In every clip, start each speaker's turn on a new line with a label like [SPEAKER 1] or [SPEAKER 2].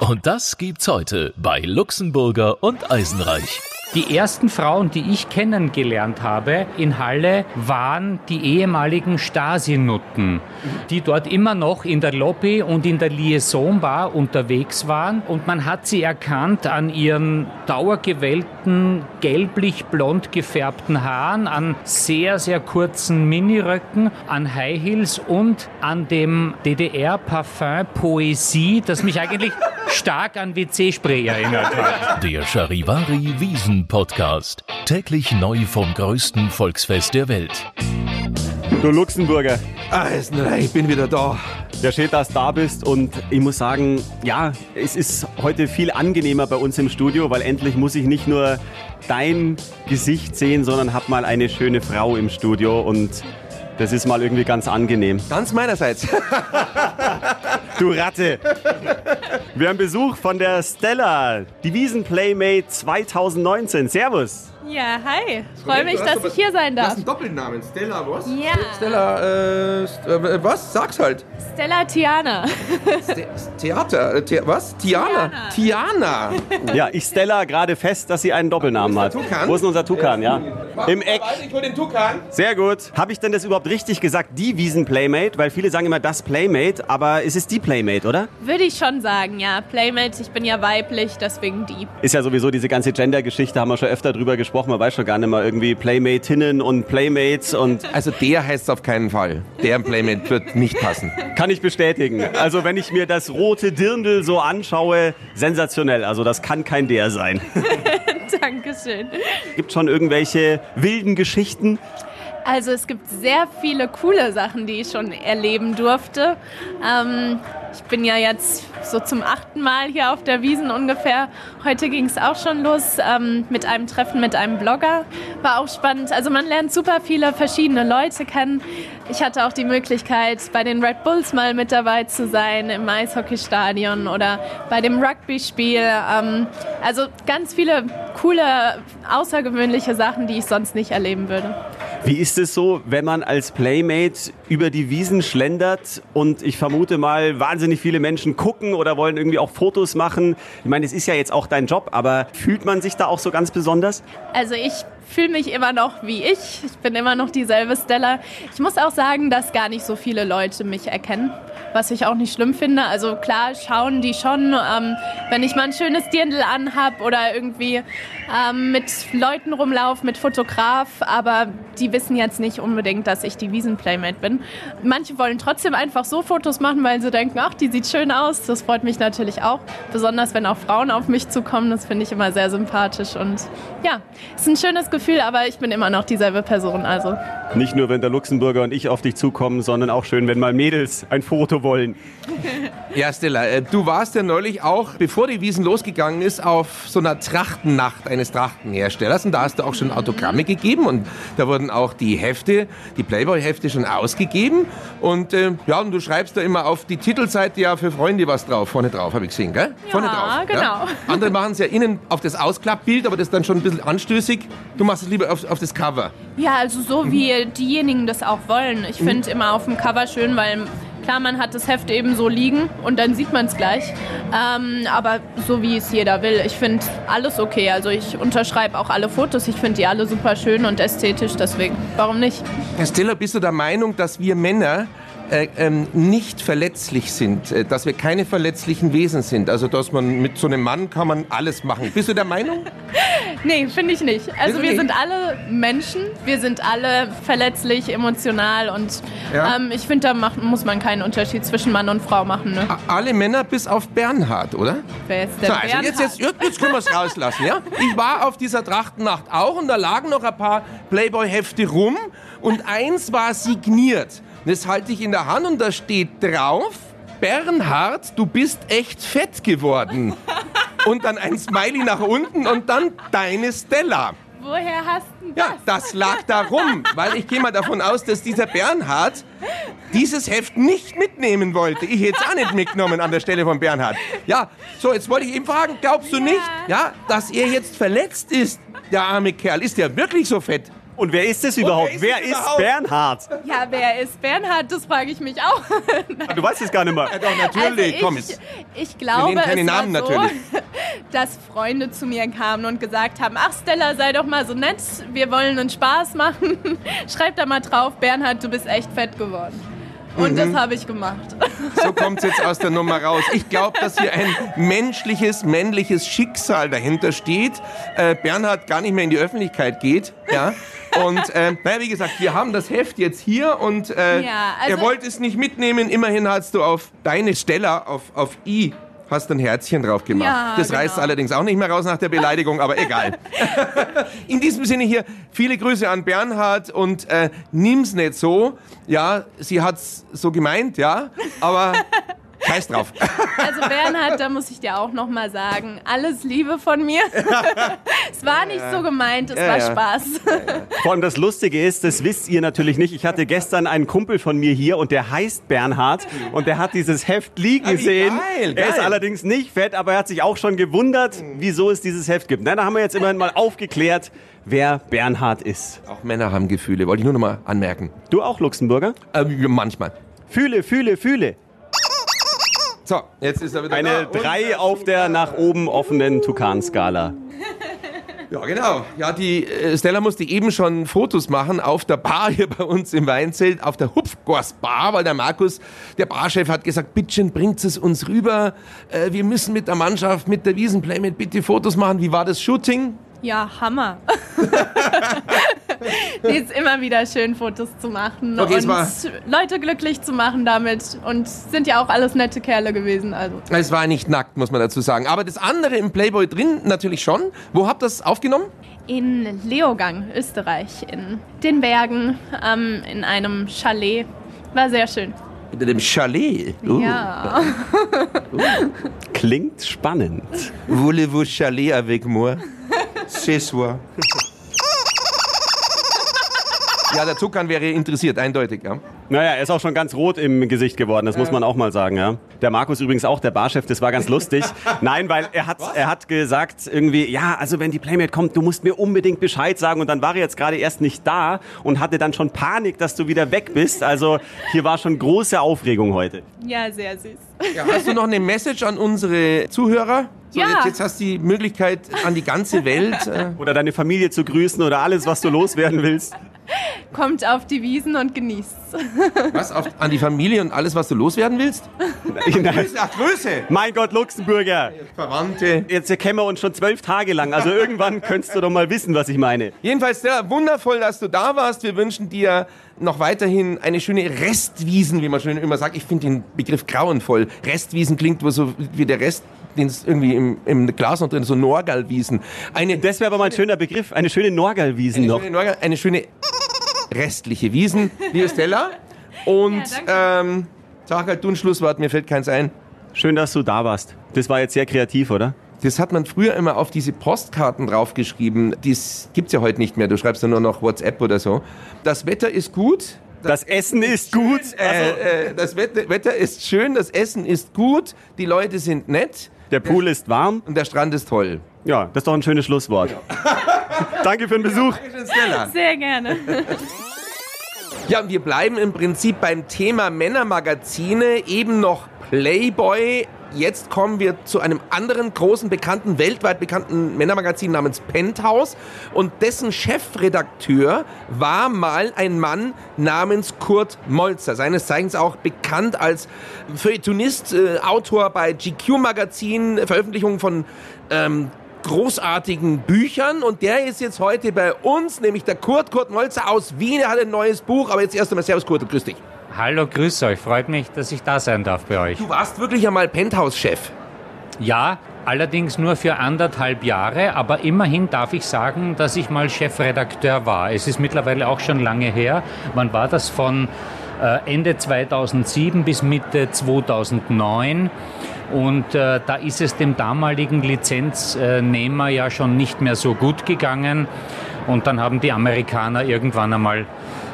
[SPEAKER 1] Und das gibt's heute bei Luxemburger und Eisenreich.
[SPEAKER 2] Die ersten Frauen, die ich kennengelernt habe in Halle, waren die ehemaligen Stasi-Nutten, die dort immer noch in der Lobby und in der Liaison Bar unterwegs waren. Und man hat sie erkannt an ihren dauergewellten, gelblich-blond gefärbten Haaren, an sehr, sehr kurzen Miniröcken, an High Heels und an dem DDR-Parfum Poesie, das mich eigentlich stark an WC-Spray erinnert hat.
[SPEAKER 1] Der Charivari Wiesen Podcast. Täglich neu vom größten Volksfest der Welt.
[SPEAKER 3] Du Luxemburger,
[SPEAKER 4] Eisenreich, ich bin wieder da.
[SPEAKER 3] ja schön, dass du da bist und ich muss sagen, ja, es ist heute viel angenehmer bei uns im Studio, weil endlich muss ich nicht nur dein Gesicht sehen, sondern hab mal eine schöne Frau im Studio und das ist mal irgendwie ganz angenehm.
[SPEAKER 4] Ganz meinerseits.
[SPEAKER 3] Du Ratte! Wir haben Besuch von der Stella, die Wiesen-Playmate 2019. Servus!
[SPEAKER 5] Ja, hi. Freue mich, dass ich hier sein darf.
[SPEAKER 4] ist ein Doppelnamen. Stella was?
[SPEAKER 5] Ja,
[SPEAKER 4] Stella, äh, äh, was? Sag's halt.
[SPEAKER 5] Stella Tiana.
[SPEAKER 4] Ste Theater, äh, The was? Tiana. Tiana.
[SPEAKER 3] Ja, ich Stella gerade fest, dass sie einen Doppelnamen hat.
[SPEAKER 4] Wo ist der Tukan?
[SPEAKER 3] Wo ist denn unser Tukan, ja? Im Eck.
[SPEAKER 4] Ich hol den Tukan.
[SPEAKER 3] Sehr gut. Habe ich denn das überhaupt richtig gesagt, die Wiesen-Playmate? Weil viele sagen immer das Playmate, aber es ist die Playmate, oder?
[SPEAKER 5] Würde ich schon sagen, ja. Playmate, ich bin ja weiblich, deswegen die.
[SPEAKER 3] Ist ja sowieso diese ganze Gender-Geschichte, haben wir schon öfter drüber gesprochen. Man weiß schon gar nicht mehr irgendwie Playmatinnen und Playmates und
[SPEAKER 4] Also der heißt auf keinen Fall. Der Playmate wird nicht passen.
[SPEAKER 3] kann ich bestätigen. Also wenn ich mir das rote Dirndl so anschaue, sensationell. Also das kann kein der sein.
[SPEAKER 5] Dankeschön.
[SPEAKER 3] Gibt schon irgendwelche wilden Geschichten?
[SPEAKER 5] Also es gibt sehr viele coole Sachen, die ich schon erleben durfte. Ähm, ich bin ja jetzt so zum achten Mal hier auf der Wiesen ungefähr. Heute ging es auch schon los ähm, mit einem Treffen mit einem Blogger. War auch spannend. Also man lernt super viele verschiedene Leute kennen. Ich hatte auch die Möglichkeit, bei den Red Bulls mal mit dabei zu sein, im Eishockeystadion oder bei dem Rugby-Spiel. Ähm, also ganz viele coole, außergewöhnliche Sachen, die ich sonst nicht erleben würde.
[SPEAKER 3] Wie ist es so, wenn man als Playmate über die Wiesen schlendert und ich vermute mal, wahnsinnig viele Menschen gucken oder wollen irgendwie auch Fotos machen? Ich meine, es ist ja jetzt auch dein Job, aber fühlt man sich da auch so ganz besonders?
[SPEAKER 5] Also ich fühle mich immer noch wie ich. Ich bin immer noch dieselbe Stella. Ich muss auch sagen, dass gar nicht so viele Leute mich erkennen, was ich auch nicht schlimm finde. Also klar schauen die schon, ähm, wenn ich mal ein schönes Dirndl anhab oder irgendwie ähm, mit Leuten rumlaufe, mit Fotograf, aber die wissen jetzt nicht unbedingt, dass ich die Wiesenplaymate bin. Manche wollen trotzdem einfach so Fotos machen, weil sie denken, ach, die sieht schön aus. Das freut mich natürlich auch. Besonders wenn auch Frauen auf mich zukommen, das finde ich immer sehr sympathisch und ja, ist ein schönes Gefühl, aber ich bin immer noch dieselbe Person, also.
[SPEAKER 3] Nicht nur, wenn der Luxemburger und ich auf dich zukommen, sondern auch schön, wenn mal Mädels ein Foto wollen.
[SPEAKER 4] Ja, Stella, äh, du warst ja neulich auch, bevor die Wiesen losgegangen ist, auf so einer Trachtennacht eines Trachtenherstellers und da hast du auch schon Autogramme gegeben und da wurden auch die Hefte, die Playboy-Hefte schon ausgegeben und äh, ja, und du schreibst da immer auf die Titelseite ja für Freunde was drauf, vorne drauf, habe ich gesehen, gell? vorne drauf.
[SPEAKER 5] genau.
[SPEAKER 4] Andere machen es ja innen auf das Ausklappbild, aber das ist dann schon ein bisschen anstößig. Du machst es lieber auf, auf das Cover.
[SPEAKER 5] Ja, also so wie diejenigen das auch wollen. Ich finde immer auf dem Cover schön, weil klar, man hat das Heft eben so liegen und dann sieht man es gleich. Ähm, aber so wie es jeder will. Ich finde alles okay. Also ich unterschreibe auch alle Fotos. Ich finde die alle super schön und ästhetisch, deswegen warum nicht?
[SPEAKER 4] Herr Stiller, bist du der Meinung, dass wir Männer äh, ähm, nicht verletzlich sind, äh, dass wir keine verletzlichen Wesen sind? Also, dass man mit so einem Mann kann man alles machen. Bist du der Meinung?
[SPEAKER 5] Nee, finde ich nicht. Also wir
[SPEAKER 4] nicht?
[SPEAKER 5] sind alle Menschen, wir sind alle verletzlich, emotional und
[SPEAKER 4] Ja.
[SPEAKER 5] ähm, ich finde, da macht, muss man keinen Unterschied zwischen Mann und Frau machen. Ne?
[SPEAKER 4] Alle Männer bis auf Bernhard, oder?
[SPEAKER 5] Wer ist der
[SPEAKER 4] So, also jetzt, jetzt, jetzt jetzt können wir es rauslassen, ja? Ich war auf dieser Trachtennacht auch und da lagen noch ein paar Playboy-Hefte rum und eins war signiert. Das halte ich in der Hand und da steht drauf, Bernhard, du bist echt fett geworden. Und dann ein Smiley nach unten und dann deine Stella.
[SPEAKER 5] Woher hast du das?
[SPEAKER 4] Ja, das lag da rum, weil ich gehe mal davon aus, dass dieser Bernhard dieses Heft nicht mitnehmen wollte. Ich hätte es auch nicht mitgenommen an der Stelle von Bernhard. Ja, so, jetzt wollte ich eben fragen, glaubst du nicht, ja, dass er jetzt verletzt ist, der arme Kerl? Ist der wirklich so fett?
[SPEAKER 3] Und wer ist es überhaupt?
[SPEAKER 4] ist
[SPEAKER 3] wer ist
[SPEAKER 4] überhaupt?
[SPEAKER 3] Bernhard?
[SPEAKER 5] Ja, wer ist Bernhard? Das frage ich mich auch.
[SPEAKER 3] Du weißt es gar nicht mehr.
[SPEAKER 4] Ja, doch, natürlich.
[SPEAKER 5] Also
[SPEAKER 4] Komm
[SPEAKER 5] ich,
[SPEAKER 4] jetzt.
[SPEAKER 5] ich glaube,
[SPEAKER 4] nehmen keine
[SPEAKER 5] es
[SPEAKER 4] Namen
[SPEAKER 5] war so,
[SPEAKER 4] natürlich.
[SPEAKER 5] dass Freunde zu mir kamen und gesagt haben, ach Stella, sei doch mal so nett, wir wollen uns Spaß machen. Schreib da mal drauf, Bernhard, du bist echt fett geworden. Und
[SPEAKER 4] Mhm.
[SPEAKER 5] das habe ich gemacht.
[SPEAKER 4] So kommt es jetzt aus der Nummer raus. Ich glaube, dass hier ein menschliches, männliches Schicksal dahinter steht. Äh, Bernhard gar nicht mehr in die Öffentlichkeit geht. Ja. Und äh, naja, wie gesagt, wir haben das Heft jetzt hier und äh,
[SPEAKER 5] Ja, also-
[SPEAKER 4] er wollte es nicht mitnehmen. Immerhin hast du auf deine Stella, auf, auf I, hast ein Herzchen drauf gemacht.
[SPEAKER 5] Ja,
[SPEAKER 4] das reißt
[SPEAKER 5] genau.
[SPEAKER 4] allerdings auch nicht mehr raus nach der Beleidigung, aber egal. In diesem Sinne hier viele Grüße an Bernhard und äh, nimm's nicht so. Ja, sie hat's so gemeint, ja, aber scheiß drauf.
[SPEAKER 5] Also Bernhard, da muss ich dir auch noch mal sagen, alles Liebe von mir. es war nicht so gemeint, es
[SPEAKER 4] Ja,
[SPEAKER 5] war
[SPEAKER 4] ja.
[SPEAKER 5] Spaß.
[SPEAKER 3] Vor allem das Lustige ist, das wisst ihr natürlich nicht. Ich hatte gestern einen Kumpel von mir hier und der heißt Bernhard und der hat dieses Heft liegen
[SPEAKER 4] Ah,
[SPEAKER 3] sehen.
[SPEAKER 4] geil,
[SPEAKER 3] Er ist allerdings nicht fett, aber er hat sich auch schon gewundert, wieso es dieses Heft gibt. Na, da haben wir jetzt immerhin mal aufgeklärt, wer Bernhard ist.
[SPEAKER 4] Auch Männer haben Gefühle, wollte ich nur noch mal anmerken.
[SPEAKER 3] Du auch, Luxemburger?
[SPEAKER 4] Äh, manchmal.
[SPEAKER 3] Fühle, fühle, fühle.
[SPEAKER 4] So, jetzt ist er wieder da.
[SPEAKER 3] Eine
[SPEAKER 4] Und-
[SPEAKER 3] 3 auf der nach oben offenen Tukan-Skala.
[SPEAKER 4] Ja, genau. Ja, die äh, Stella musste eben schon Fotos machen auf der Bar hier bei uns im Weinzelt, auf der Hupfgors Bar, weil der Markus, der Barchef, hat gesagt, bitte bringt es uns rüber. Äh, wir müssen mit der Mannschaft, mit der Wiesenplaymate bitte Fotos machen. Wie war das Shooting?
[SPEAKER 5] Ja, Hammer. nee, ist immer wieder schön, Fotos zu machen
[SPEAKER 4] Okay, es
[SPEAKER 5] und
[SPEAKER 4] war-
[SPEAKER 5] Leute glücklich zu machen damit. Und sind ja auch alles nette Kerle gewesen. Also
[SPEAKER 4] Es war nicht nackt, muss man dazu sagen. Aber das andere im Playboy drin natürlich schon. Wo habt ihr das aufgenommen?
[SPEAKER 5] in Leogang, Österreich, in den Bergen, ähm, in einem Chalet. War sehr schön.
[SPEAKER 4] In dem Chalet. Uh.
[SPEAKER 5] Ja.
[SPEAKER 3] Klingt spannend.
[SPEAKER 4] Voulez-vous chalet avec moi? Ce soir. Ja, der Zuckern wäre interessiert, eindeutig, ja.
[SPEAKER 3] Naja, er ist auch schon ganz rot im Gesicht geworden, das muss man auch mal sagen, ja. Der Markus übrigens auch, der Barchef, das war ganz lustig. Nein, weil er hat, er hat gesagt irgendwie, ja, also wenn die Playmate kommt, du musst mir unbedingt Bescheid sagen und dann war er jetzt gerade erst nicht da und hatte dann schon Panik, dass du wieder weg bist. Also hier war schon große Aufregung heute.
[SPEAKER 5] ja, sehr süß.
[SPEAKER 4] ja. Hast du noch eine Message an unsere Zuhörer? So,
[SPEAKER 5] Ja.
[SPEAKER 4] jetzt, jetzt hast du die Möglichkeit an die ganze Welt. Äh,
[SPEAKER 3] Oder deine Familie zu grüßen oder alles, was du loswerden willst.
[SPEAKER 5] Kommt auf die Wiesen und genießt's.
[SPEAKER 4] was? Auf, an die Familie und alles, was du loswerden willst? Ach, Grüße!
[SPEAKER 3] mein Gott, Luxemburger.
[SPEAKER 4] Verwandte.
[SPEAKER 3] Jetzt kennen wir uns schon zwölf Tage lang. Also irgendwann könntest du doch mal wissen, was ich meine.
[SPEAKER 4] Jedenfalls, Stella, wundervoll, dass du da warst. Wir wünschen dir noch weiterhin eine schöne Restwiesen, wie man schon immer sagt. Ich finde den Begriff grauenvoll. Restwiesen klingt wohl so wie der Rest, den es irgendwie im, im Glas noch drin so Norgalwiesen. Eine,
[SPEAKER 3] Das wäre aber mal ein schöner Begriff. Eine schöne Norgalwiesen
[SPEAKER 4] eine,
[SPEAKER 3] noch.
[SPEAKER 4] schöne, Norgal, eine schöne restliche Wiesen, liebe Stella. Und
[SPEAKER 5] Ja,
[SPEAKER 4] ähm, sag halt du ein Schlusswort, mir fällt keins ein.
[SPEAKER 3] Schön, dass du da warst. Das war jetzt sehr kreativ, oder?
[SPEAKER 4] Das hat man früher immer auf diese Postkarten draufgeschrieben. Das gibt's ja heute nicht mehr. Du schreibst ja nur noch WhatsApp oder so. Das Wetter ist gut.
[SPEAKER 3] Das Essen ist gut.
[SPEAKER 4] Äh, äh, das Wetter, Wetter ist schön, das Essen ist gut, die Leute sind nett
[SPEAKER 3] Der Pool ist warm.
[SPEAKER 4] und der Strand ist toll.
[SPEAKER 3] Ja, das ist doch ein schönes Schlusswort. Danke für den Besuch.
[SPEAKER 5] Sehr gerne.
[SPEAKER 4] Ja, und wir bleiben im Prinzip beim Thema Männermagazine, eben noch Playboy. Jetzt kommen wir zu einem anderen großen, bekannten, weltweit bekannten Männermagazin namens Penthouse. Und dessen Chefredakteur war mal ein Mann namens Kurt Molzer. Seines Zeichens auch bekannt als Feuilletonist, äh, Autor bei GQ Magazin, Veröffentlichungen von ähm, großartigen Büchern und der ist jetzt heute bei uns, nämlich der Kurt, Kurt Molzer aus Wien. Er hat ein neues Buch, aber jetzt erst einmal Servus Kurt und grüß dich.
[SPEAKER 2] Hallo, grüß euch. Freut mich, dass ich da sein darf bei euch.
[SPEAKER 4] Du warst wirklich einmal Penthouse-Chef.
[SPEAKER 2] Ja, allerdings nur für anderthalb Jahre, aber immerhin darf ich sagen, dass ich mal Chefredakteur war. Es ist mittlerweile auch schon lange her. Wann war das von äh, Ende 2007 bis Mitte 2009? Und äh, da ist es dem damaligen Lizenznehmer ja schon nicht mehr so gut gegangen. Und dann haben die Amerikaner irgendwann einmal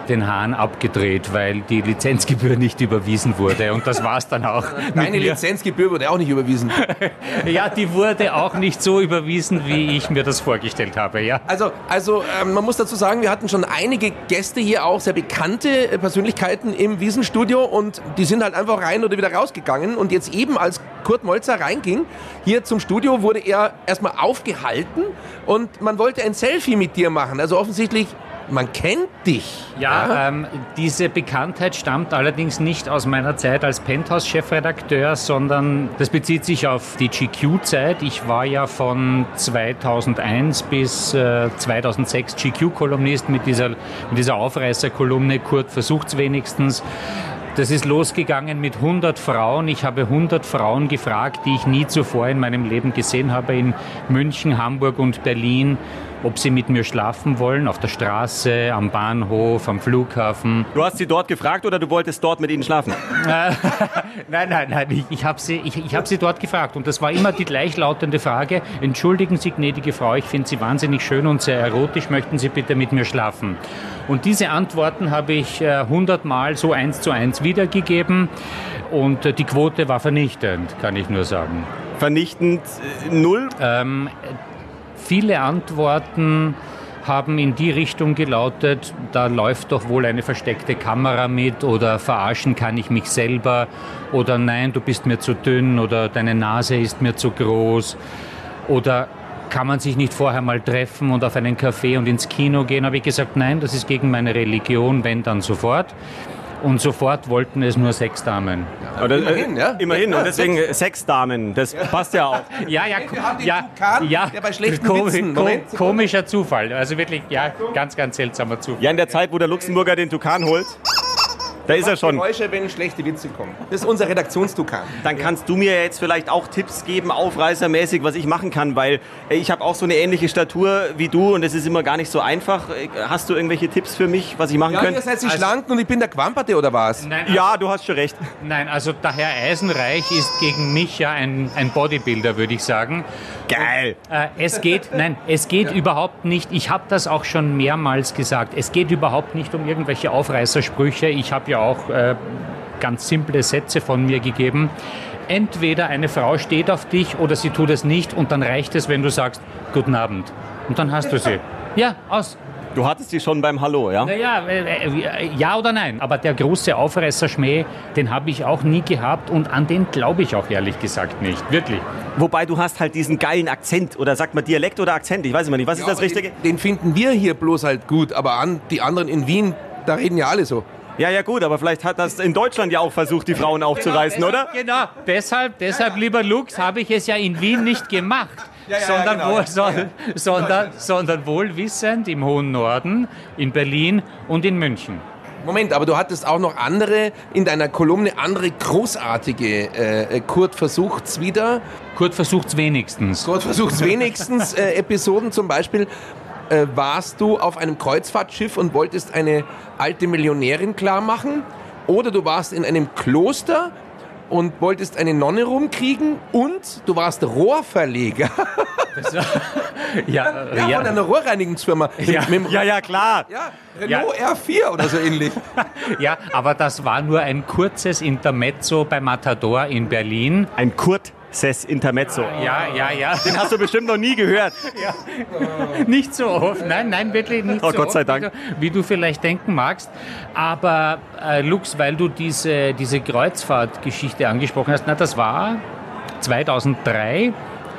[SPEAKER 2] den Hahn abgedreht, weil die Lizenzgebühr nicht überwiesen wurde. Und das war es dann auch.
[SPEAKER 4] Deine Lizenzgebühr wurde auch nicht überwiesen.
[SPEAKER 2] ja, die wurde auch nicht so überwiesen, wie ich mir das vorgestellt habe. Ja.
[SPEAKER 4] Also, also ähm, man muss dazu sagen, wir hatten schon einige Gäste hier, auch sehr bekannte äh, Persönlichkeiten im Wiesenstudio und die sind halt einfach rein oder wieder rausgegangen. Und jetzt eben, als Kurt Molzer reinging, hier zum Studio, wurde er erstmal aufgehalten und man wollte ein Selfie mit dir machen. Also offensichtlich man kennt dich.
[SPEAKER 2] Ja, ja? Ähm, diese Bekanntheit stammt allerdings nicht aus meiner Zeit als Penthouse-Chefredakteur, sondern das bezieht sich auf die GQ-Zeit. Ich war ja von 2001 bis äh, 2006 GQ-Kolumnist mit dieser, mit dieser Aufreißerkolumne. Kurt versucht's wenigstens. Das ist losgegangen mit 100 Frauen. Ich habe 100 Frauen gefragt, die ich nie zuvor in meinem Leben gesehen habe, in München, Hamburg und Berlin ob sie mit mir schlafen wollen, auf der Straße, am Bahnhof, am Flughafen.
[SPEAKER 3] Du hast sie dort gefragt oder du wolltest dort mit ihnen schlafen?
[SPEAKER 2] nein, nein, nein, ich, ich habe sie, ich, ich hab sie dort gefragt und das war immer die gleichlautende Frage, entschuldigen Sie, gnädige Frau, ich finde Sie wahnsinnig schön und sehr erotisch, möchten Sie bitte mit mir schlafen? Und diese Antworten habe ich äh, hundertmal so eins zu eins wiedergegeben und äh, die Quote war vernichtend, kann ich nur sagen.
[SPEAKER 3] Vernichtend äh, null?
[SPEAKER 2] Ähm, Viele Antworten haben in die Richtung gelautet, da läuft doch wohl eine versteckte Kamera mit oder verarschen kann ich mich selber oder nein, du bist mir zu dünn oder deine Nase ist mir zu groß oder kann man sich nicht vorher mal treffen und auf einen Café und ins Kino gehen? Habe ich gesagt, nein, das ist gegen meine Religion, wenn dann sofort und sofort wollten es nur sechs Damen.
[SPEAKER 3] Ja, das, immerhin, ja? Immerhin, und deswegen sechs Damen, das passt ja auch.
[SPEAKER 2] Ja, ja, ja,
[SPEAKER 4] Tukan, ja, der bei schlechten ko Witzen,
[SPEAKER 2] ko komischer Zufall, also wirklich, ja, ganz, ganz seltsamer Zufall.
[SPEAKER 3] Ja, in der Zeit, wo der Luxemburger den Tukan holt, da ist er schon.
[SPEAKER 4] Geräusche, wenn schlechte Witze kommen. Das ist unser Redaktionstukan.
[SPEAKER 3] Dann kannst du mir jetzt vielleicht auch Tipps geben, aufreißermäßig, was ich machen kann, weil ich habe auch so eine ähnliche Statur wie du und es ist immer gar nicht so einfach. Hast du irgendwelche Tipps für mich, was ich machen
[SPEAKER 4] ja,
[SPEAKER 3] könnte?
[SPEAKER 4] Ihr seid die also, Schlanken und ich bin der Quamperte oder was?
[SPEAKER 3] Nein, also, ja, du hast schon recht.
[SPEAKER 2] Nein, also der Herr Eisenreich ist gegen mich ja ein, ein Bodybuilder, würde ich sagen.
[SPEAKER 3] Geil.
[SPEAKER 2] Und, äh, es geht, nein, es geht ja. überhaupt nicht, ich habe das auch schon mehrmals gesagt, es geht überhaupt nicht um irgendwelche Aufreißersprüche. Ich habe ja auch äh, ganz simple Sätze von mir gegeben. Entweder eine Frau steht auf dich oder sie tut es nicht und dann reicht es, wenn du sagst, guten Abend. Und dann hast du sie. Ja, aus.
[SPEAKER 3] Du hattest sie schon beim Hallo, ja?
[SPEAKER 2] Naja, äh, äh, ja oder nein. Aber der große Aufreißerschmäh, den habe ich auch nie gehabt und an den glaube ich auch ehrlich gesagt nicht. Wirklich.
[SPEAKER 3] Wobei du hast halt diesen geilen Akzent oder sagt man Dialekt oder Akzent? Ich weiß immer nicht. Was ja, ist das Richtige?
[SPEAKER 4] Den, den, finden wir hier bloß halt gut, aber an, die anderen in Wien, da reden ja alle so.
[SPEAKER 3] Ja, ja gut, aber vielleicht hat das in Deutschland ja auch versucht, die Frauen aufzureißen,
[SPEAKER 2] genau,
[SPEAKER 3] oder?
[SPEAKER 2] Genau, deshalb, deshalb, lieber Lux, habe ich es ja in Wien nicht gemacht. Ja, ja, sondern, genau. wohl, so, sondern, sondern wohlwissend im hohen Norden, in Berlin und in München.
[SPEAKER 4] Moment, aber du hattest auch noch andere in deiner Kolumne, andere großartige. Äh, Kurt versucht's wieder.
[SPEAKER 2] Kurt versucht's wenigstens.
[SPEAKER 4] Kurt versucht's wenigstens. Äh, Episoden zum Beispiel. Äh, warst du auf einem Kreuzfahrtschiff und wolltest eine alte Millionärin klar machen? Oder du warst in einem Kloster und wolltest eine Nonne rumkriegen und du warst Rohrverleger.
[SPEAKER 2] War, ja, ja,
[SPEAKER 4] ja, von einer Rohrreinigungsfirma.
[SPEAKER 3] Ja, mit, ja, ja, klar.
[SPEAKER 4] Ja, Renault ja. R4 oder so ähnlich.
[SPEAKER 2] ja, aber das war nur ein kurzes Intermezzo bei Matador in Berlin.
[SPEAKER 3] Ein Kurt Ses Intermezzo.
[SPEAKER 2] Ja, ja, ja.
[SPEAKER 3] Den hast du bestimmt noch nie gehört.
[SPEAKER 2] Ja. Nicht so oft. Nein, nein, wirklich nicht
[SPEAKER 3] oh,
[SPEAKER 2] so
[SPEAKER 3] Gott sei
[SPEAKER 2] oft,
[SPEAKER 3] Dank.
[SPEAKER 2] Wie du, wie du, vielleicht denken magst. Aber äh, Lux, weil du diese, diese Kreuzfahrtgeschichte angesprochen hast, na, das war 2003.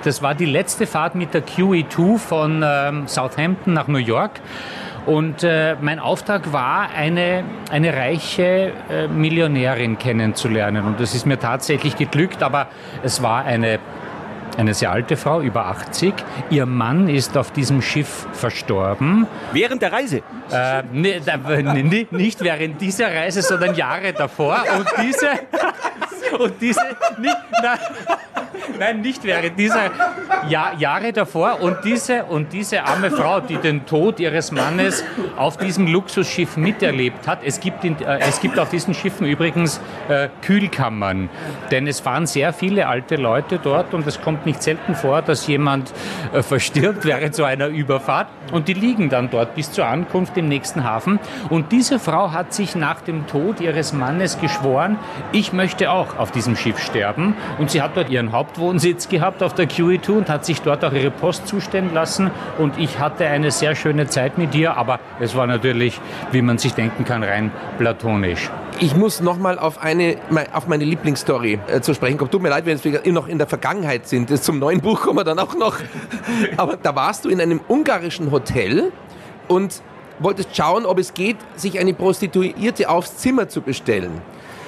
[SPEAKER 2] Das war die letzte Fahrt mit der QE2 von ähm, Southampton nach New York. Und äh, mein Auftrag war, eine, eine reiche äh, Millionärin kennenzulernen. Und das ist mir tatsächlich geglückt, aber es war eine, eine sehr alte Frau, über 80. Ihr Mann ist auf diesem Schiff verstorben.
[SPEAKER 3] Während der Reise?
[SPEAKER 2] Äh, ne, ne, nicht während dieser Reise, sondern Jahre davor. Und diese... Und diese... Nicht, na, Nein, nicht während dieser ja Jahre davor. Und diese, und diese arme Frau, die den Tod ihres Mannes auf diesem Luxusschiff miterlebt hat, es gibt, in, äh, es gibt auf diesen Schiffen übrigens äh, Kühlkammern. Denn es fahren sehr viele alte Leute dort und es kommt nicht selten vor, dass jemand äh, verstirbt während so einer Überfahrt. Und die liegen dann dort bis zur Ankunft im nächsten Hafen. Und diese Frau hat sich nach dem Tod ihres Mannes geschworen, ich möchte auch auf diesem Schiff sterben. Und sie hat dort ihren Hauptwohnsitz gehabt auf der QE2 und hat sich dort auch ihre Post zustellen lassen. Und ich hatte eine sehr schöne Zeit mit ihr, aber es war natürlich, wie man sich denken kann, rein platonisch.
[SPEAKER 4] Ich muss nochmal auf eine, auf meine Lieblingsstory äh, zu sprechen kommen. Tut mir leid, wenn wir noch in der Vergangenheit sind. Das zum neuen Buch kommen wir dann auch noch. Aber da warst du in einem ungarischen Hotel und wolltest schauen, ob es geht, sich eine Prostituierte aufs Zimmer zu bestellen.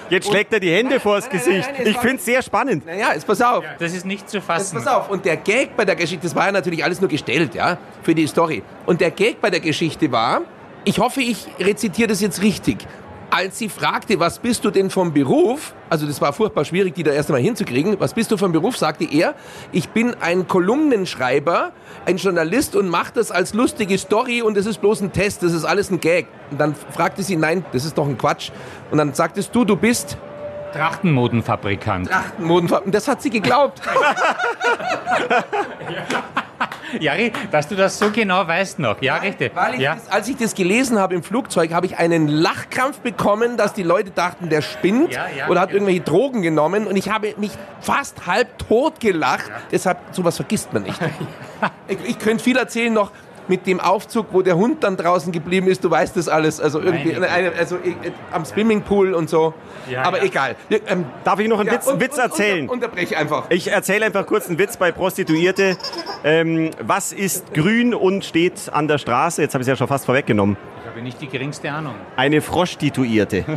[SPEAKER 3] Jetzt schlägt er die Hände vors
[SPEAKER 4] nein, nein,
[SPEAKER 3] Gesicht.
[SPEAKER 4] nein,
[SPEAKER 3] ich finde es sehr spannend.
[SPEAKER 4] Naja, jetzt pass auf.
[SPEAKER 2] Das ist nicht zu
[SPEAKER 4] Jetzt
[SPEAKER 2] fassen.
[SPEAKER 4] pass auf. Und der Gag bei der Geschichte, das war ja natürlich alles nur gestellt, ja, für die Story. Und der Gag bei der Geschichte war, ich hoffe, ich rezitiere das jetzt richtig. Als sie fragte, was bist du denn vom Beruf, also das war furchtbar schwierig, die da erst einmal hinzukriegen, was bist du vom Beruf, sagte er, ich bin ein Kolumnenschreiber, ein Journalist und mache das als lustige Story und es ist bloß ein Test, das ist alles ein Gag. Und dann fragte sie, nein, das ist doch ein Quatsch. Und dann sagtest du, du bist
[SPEAKER 2] Trachtenmodenfabrikant.
[SPEAKER 4] Trachtenmodenfarben. Und das hat sie geglaubt.
[SPEAKER 2] Jari, dass du das so genau weißt noch. Ja, richtig.
[SPEAKER 4] Ich
[SPEAKER 2] Ja.
[SPEAKER 4] das, als ich das gelesen habe im Flugzeug, habe ich einen Lachkrampf bekommen, dass die Leute dachten, der spinnt
[SPEAKER 2] Ja, ja,
[SPEAKER 4] oder hat irgendwelche Drogen genommen und ich habe mich fast halb tot gelacht. Deshalb, sowas vergisst man nicht. ich, ich könnte viel erzählen noch mit dem Aufzug, wo der Hund dann draußen geblieben ist. Du weißt das alles. Also irgendwie,
[SPEAKER 2] Meine
[SPEAKER 4] eine, also am Swimmingpool und so.
[SPEAKER 2] Ja,
[SPEAKER 4] Aber
[SPEAKER 2] ja.
[SPEAKER 4] egal. Ja, ähm,
[SPEAKER 3] Darf ich noch einen
[SPEAKER 4] ja,
[SPEAKER 3] Witz,
[SPEAKER 4] und-
[SPEAKER 3] Witz
[SPEAKER 4] und-
[SPEAKER 3] erzählen?
[SPEAKER 4] Unter, unterbrech einfach.
[SPEAKER 3] Ich erzähle einfach kurz einen Witz bei Prostituierte. Ähm, was ist grün und steht an der Straße? Jetzt habe ich es ja schon fast vorweggenommen.
[SPEAKER 2] Ich habe nicht die geringste Ahnung.
[SPEAKER 3] Eine Froschstituierte.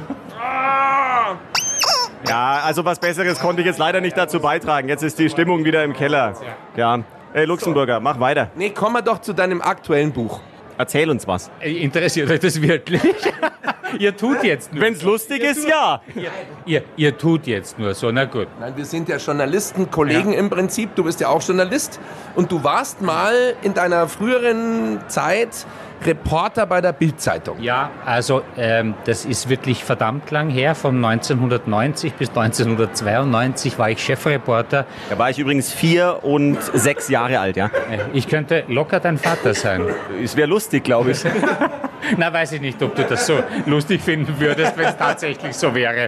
[SPEAKER 3] Ja, also was Besseres konnte ich jetzt leider nicht dazu beitragen. Jetzt ist die Stimmung wieder im Keller. Ja. Hey, Luxemburger, mach weiter.
[SPEAKER 4] Nee, kommen wir doch zu deinem aktuellen Buch.
[SPEAKER 3] Erzähl uns was.
[SPEAKER 2] Interessiert euch das wirklich? ihr tut jetzt nur.
[SPEAKER 3] Wenn es lustig ist, ja.
[SPEAKER 2] Ihr, ihr, ihr tut jetzt nur so, na gut.
[SPEAKER 4] Nein, wir sind ja Journalisten, Kollegen im Prinzip. Du bist ja auch Journalist. Und du warst mal in deiner früheren Zeit Reporter bei der Bildzeitung.
[SPEAKER 2] Ja, also ähm, das ist wirklich verdammt lang her. Von 1990 bis 1992 war ich Chefreporter.
[SPEAKER 3] Da war ich übrigens vier und sechs Jahre alt, ja.
[SPEAKER 2] Äh, Ich könnte locker dein Vater sein.
[SPEAKER 3] Es wäre lustig, glaube ich.
[SPEAKER 2] Na, weiß ich nicht, ob du das so lustig finden würdest, wenn es tatsächlich so wäre.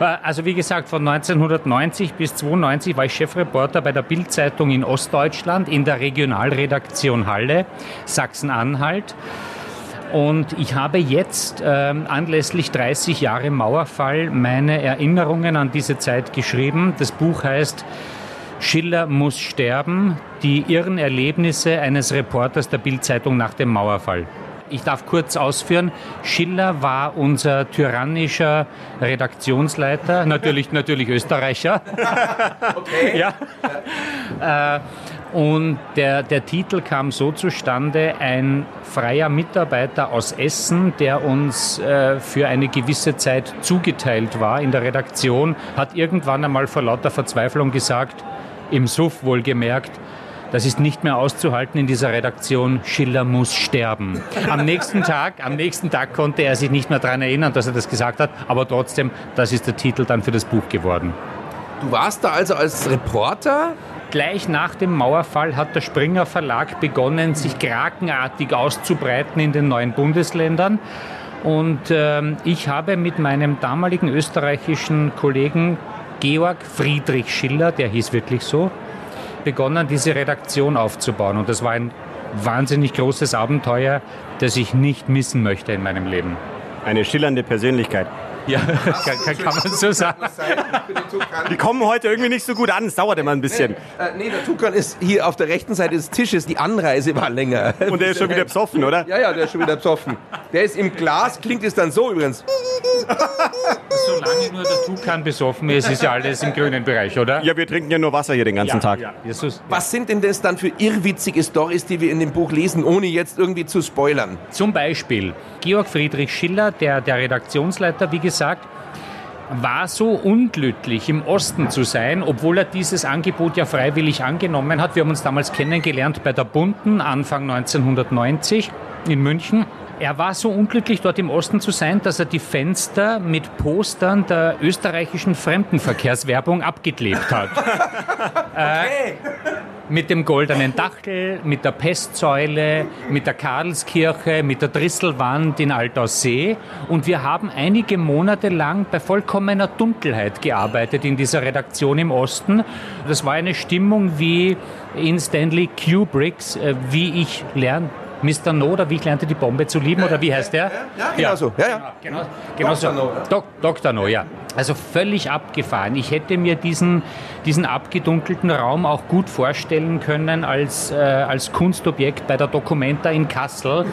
[SPEAKER 2] Äh, Also wie gesagt, von 1990 bis 92 war ich Chefreporter bei der Bildzeitung in Ostdeutschland in der Regionalredaktion Halle, Sachsen-Anhalt. Und ich habe jetzt ähm, anlässlich 30 Jahre Mauerfall meine Erinnerungen an diese Zeit geschrieben. Das Buch heißt Schiller muss sterben, die irren Erlebnisse eines Reporters der Bildzeitung nach dem Mauerfall. Ich darf kurz ausführen, Schiller war unser tyrannischer Redaktionsleiter, natürlich, natürlich Österreicher. Okay. Ja. Äh, und der, der Titel kam so zustande, ein freier Mitarbeiter aus Essen, der uns äh, für eine gewisse Zeit zugeteilt war in der Redaktion, hat irgendwann einmal vor lauter Verzweiflung gesagt, im Suff wohlgemerkt, das ist nicht mehr auszuhalten in dieser Redaktion. Schiller muss sterben. Am nächsten Tag, am nächsten Tag konnte er sich nicht mehr daran erinnern, dass er das gesagt hat, aber trotzdem, das ist der Titel dann für das Buch geworden.
[SPEAKER 4] Du warst da also als Reporter?
[SPEAKER 2] Gleich nach dem Mauerfall hat der Springer Verlag begonnen, sich krakenartig auszubreiten in den neuen Bundesländern. Und ähm, ich habe mit meinem damaligen österreichischen Kollegen Georg Friedrich Schiller, der hieß wirklich so, begonnen, diese Redaktion aufzubauen. Und das war ein wahnsinnig großes Abenteuer, das ich nicht missen möchte in meinem Leben.
[SPEAKER 3] Eine schillernde Persönlichkeit.
[SPEAKER 2] Ja, kann, kann, kann man so sagen.
[SPEAKER 3] Die kommen heute irgendwie nicht so gut an. Es dauert immer ein bisschen.
[SPEAKER 4] Äh, nee, der Tukan ist hier auf der rechten Seite des Tisches. Die Anreise war länger.
[SPEAKER 3] Und der ist schon wieder besoffen, oder?
[SPEAKER 4] Ja, ja, der ist schon wieder besoffen. Der ist im Glas, klingt es dann so übrigens.
[SPEAKER 2] Solange nur der Tukan besoffen ist, ist ja alles im grünen Bereich, oder?
[SPEAKER 3] Ja, wir trinken ja nur Wasser hier den ganzen Tag.
[SPEAKER 2] Ja, Jesus.
[SPEAKER 4] Was sind denn das dann für irrwitzige Stories, die wir in dem Buch lesen, ohne jetzt irgendwie zu spoilern?
[SPEAKER 2] Zum Beispiel Georg Friedrich Schiller, der, der Redaktionsleiter, wie gesagt, war so unglücklich, im Osten zu sein, obwohl er dieses Angebot ja freiwillig angenommen hat. Wir haben uns damals kennengelernt bei der Bunten Anfang 1990 in München. Er war so unglücklich, dort im Osten zu sein, dass er die Fenster mit Postern der österreichischen Fremdenverkehrswerbung abgeklebt hat. okay. äh, mit dem goldenen Dachel, mit der Pestsäule, mit der Karlskirche, mit der Drisselwand in Altaussee. Und wir haben einige Monate lang bei vollkommener Dunkelheit gearbeitet in dieser Redaktion im Osten. Das war eine Stimmung wie in Stanley Kubricks, äh, wie ich lerne Mr. No, oder wie ich lernte die Bombe zu lieben, oder wie heißt der?
[SPEAKER 4] Ja, genau ja. so. Ja, ja. Genau,
[SPEAKER 2] genau Dr. so. No. Dok Dr. No, ja. Also völlig abgefahren. Ich hätte mir diesen, diesen abgedunkelten Raum auch gut vorstellen können als, äh, als Kunstobjekt bei der Documenta in Kassel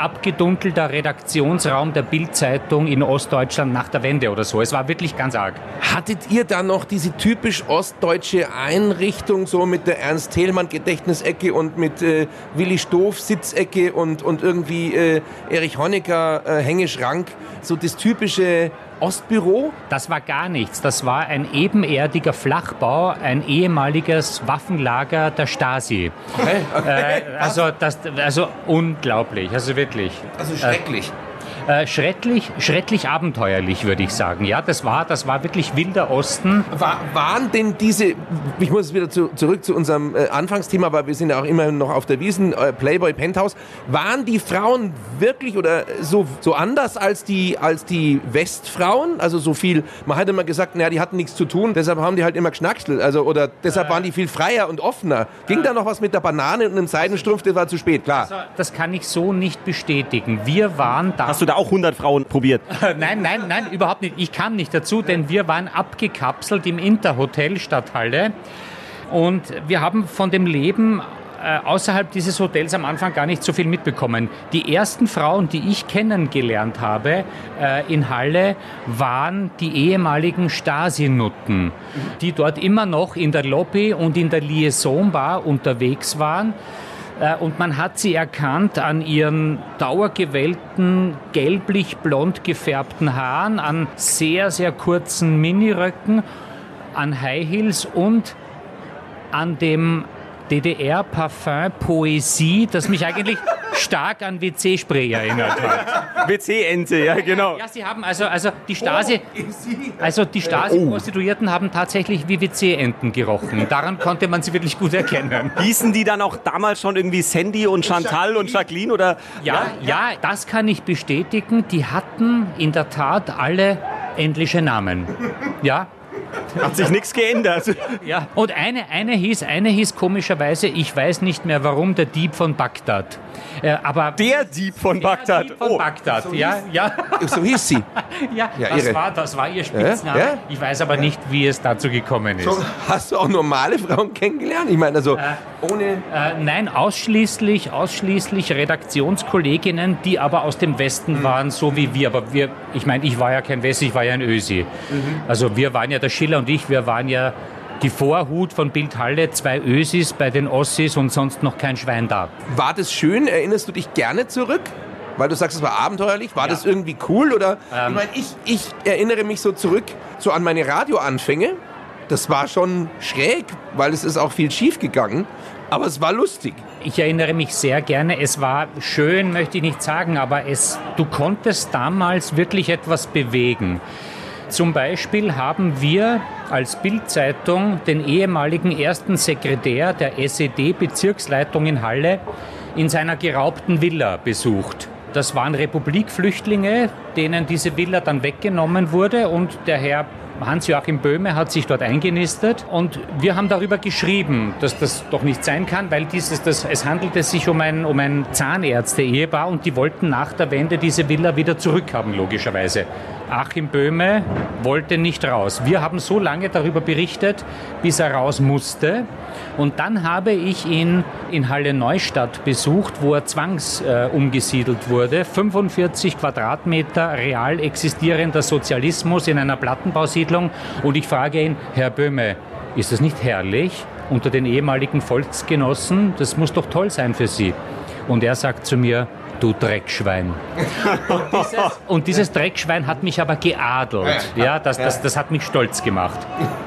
[SPEAKER 2] abgedunkelter Redaktionsraum der Bildzeitung in Ostdeutschland nach der Wende oder so. Es war wirklich ganz arg.
[SPEAKER 4] Hattet ihr da noch diese typisch ostdeutsche Einrichtung, so mit der Ernst-Thälmann-Gedächtnisecke und mit äh, Willi Stoff-Sitzecke und, und irgendwie äh, Erich Honecker äh? So das typische Ostbüro?
[SPEAKER 2] Das war gar nichts. Das war ein ebenerdiger Flachbau, ein ehemaliges Waffenlager der Stasi. Okay, okay. Äh, also, das, also unglaublich, also wirklich.
[SPEAKER 4] Also schrecklich. Äh,
[SPEAKER 2] äh, schrecklich, schrecklich abenteuerlich, würde ich sagen. Ja, das war, das war wirklich wilder Osten.
[SPEAKER 4] War, waren denn diese, ich muss wieder zu, zurück zu unserem äh, Anfangsthema, weil wir sind ja auch immer noch auf der Wiesen, äh, Playboy Penthouse, waren die Frauen wirklich oder so, so anders als die, als die Westfrauen? Also so viel, man hat immer gesagt, naja, die hatten nichts zu tun, deshalb haben die halt immer geschnackselt. Also, oder deshalb äh. waren die viel freier und offener. Ging da noch was mit der Banane und einem Seidenstrumpf? Das war zu spät, klar. Also,
[SPEAKER 2] das kann ich so nicht bestätigen. Wir waren
[SPEAKER 3] da. Hast du da auch 100 Frauen probiert?
[SPEAKER 2] nein, nein, nein, überhaupt nicht. Ich kam nicht dazu, denn wir waren abgekapselt im Interhotel Stadthalle und wir haben von dem Leben äh, außerhalb dieses Hotels am Anfang gar nicht so viel mitbekommen. Die ersten Frauen, die ich kennengelernt habe äh, in Halle, waren die ehemaligen Stasi-Nutten, die dort immer noch in der Lobby und in der Liaison Bar unterwegs waren. Äh, und man hat sie erkannt an ihren dauergewellten, gelblich-blond gefärbten Haaren, an sehr, sehr kurzen Miniröcken, an High Heels und an dem DDR-Parfum Poesie, das mich eigentlich stark an WC-Spray erinnert hat.
[SPEAKER 3] WC-Ente, ja genau.
[SPEAKER 2] Ja, sie haben also, also die Stasi, also die Stasi-Prostituierten haben tatsächlich wie WC-Enten gerochen. Daran konnte man sie wirklich gut erkennen.
[SPEAKER 3] Hießen die dann auch damals schon irgendwie Sandy und Chantal und Jacqueline oder?
[SPEAKER 2] Ja, ja, das kann ich bestätigen. Die hatten in der Tat alle englische Namen. Ja,
[SPEAKER 3] hat sich nichts geändert.
[SPEAKER 2] Ja, und eine, eine, hieß, eine hieß komischerweise, ich weiß nicht mehr warum, der Dieb von Bagdad.
[SPEAKER 3] Äh, aber der Dieb von der Bagdad. Dieb
[SPEAKER 2] von oh. Bagdad, so ja, ja.
[SPEAKER 4] So hieß sie.
[SPEAKER 2] ja, ja das, war, das war ihr Spitzname. Ja? Ich weiß aber nicht, wie es dazu gekommen ist. So,
[SPEAKER 4] hast du auch normale Frauen kennengelernt? Ich meine, also äh, ohne.
[SPEAKER 2] Äh, nein, ausschließlich, ausschließlich Redaktionskolleginnen, die aber aus dem Westen mhm. waren, so wie wir. Aber wir, ich meine, ich war ja kein West, ich war ja ein Ösi. Mhm. Also wir waren ja der Schiller und ich, wir waren ja die Vorhut von Bildhalle, zwei Ösis bei den Ossis und sonst noch kein Schwein da.
[SPEAKER 4] War das schön? Erinnerst du dich gerne zurück? Weil du sagst, es war abenteuerlich. War ja. das irgendwie cool? Oder ähm. ich, mein, ich, ich erinnere mich so zurück so an meine Radioanfänge. Das war schon schräg, weil es ist auch viel schief gegangen. Aber es war lustig.
[SPEAKER 2] Ich erinnere mich sehr gerne. Es war schön, möchte ich nicht sagen, aber es, du konntest damals wirklich etwas bewegen. Zum Beispiel haben wir als Bildzeitung den ehemaligen ersten Sekretär der SED-Bezirksleitung in Halle in seiner geraubten Villa besucht. Das waren Republikflüchtlinge, denen diese Villa dann weggenommen wurde und der Herr Hans-Joachim Böhme hat sich dort eingenistet und wir haben darüber geschrieben, dass das doch nicht sein kann, weil dieses, das, es handelte sich um ein, um ein Zahnärzte-Ehepaar und die wollten nach der Wende diese Villa wieder zurückhaben, logischerweise. Achim Böhme wollte nicht raus. Wir haben so lange darüber berichtet, bis er raus musste. Und dann habe ich ihn in Halle Neustadt besucht, wo er zwangs äh, wurde. 45 Quadratmeter real existierender Sozialismus in einer Plattenbausiedlung. Und ich frage ihn, Herr Böhme, ist das nicht herrlich unter den ehemaligen Volksgenossen? Das muss doch toll sein für Sie. Und er sagt zu mir, du Dreckschwein. Und dieses, und dieses Dreckschwein hat mich aber geadelt. Ja, das, das, das hat mich stolz gemacht.